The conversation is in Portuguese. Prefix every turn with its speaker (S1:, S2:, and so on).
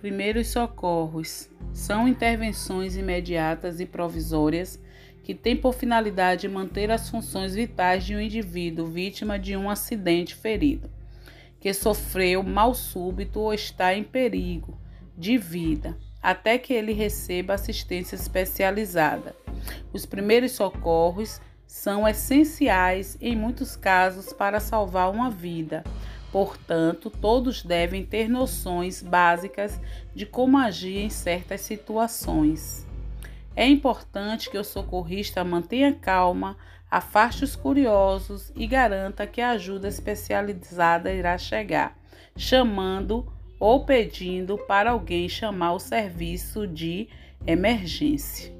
S1: Primeiros socorros são intervenções imediatas e provisórias que têm por finalidade manter as funções vitais de um indivíduo vítima de um acidente ferido, que sofreu mal súbito ou está em perigo de vida, até que ele receba assistência especializada. Os primeiros socorros são essenciais em muitos casos para salvar uma vida Portanto, todos devem ter noções básicas de como agir em certas situações. É importante que o socorrista mantenha calma, afaste os curiosos e garanta que a ajuda especializada irá chegar, chamando ou pedindo para alguém chamar o serviço de emergência.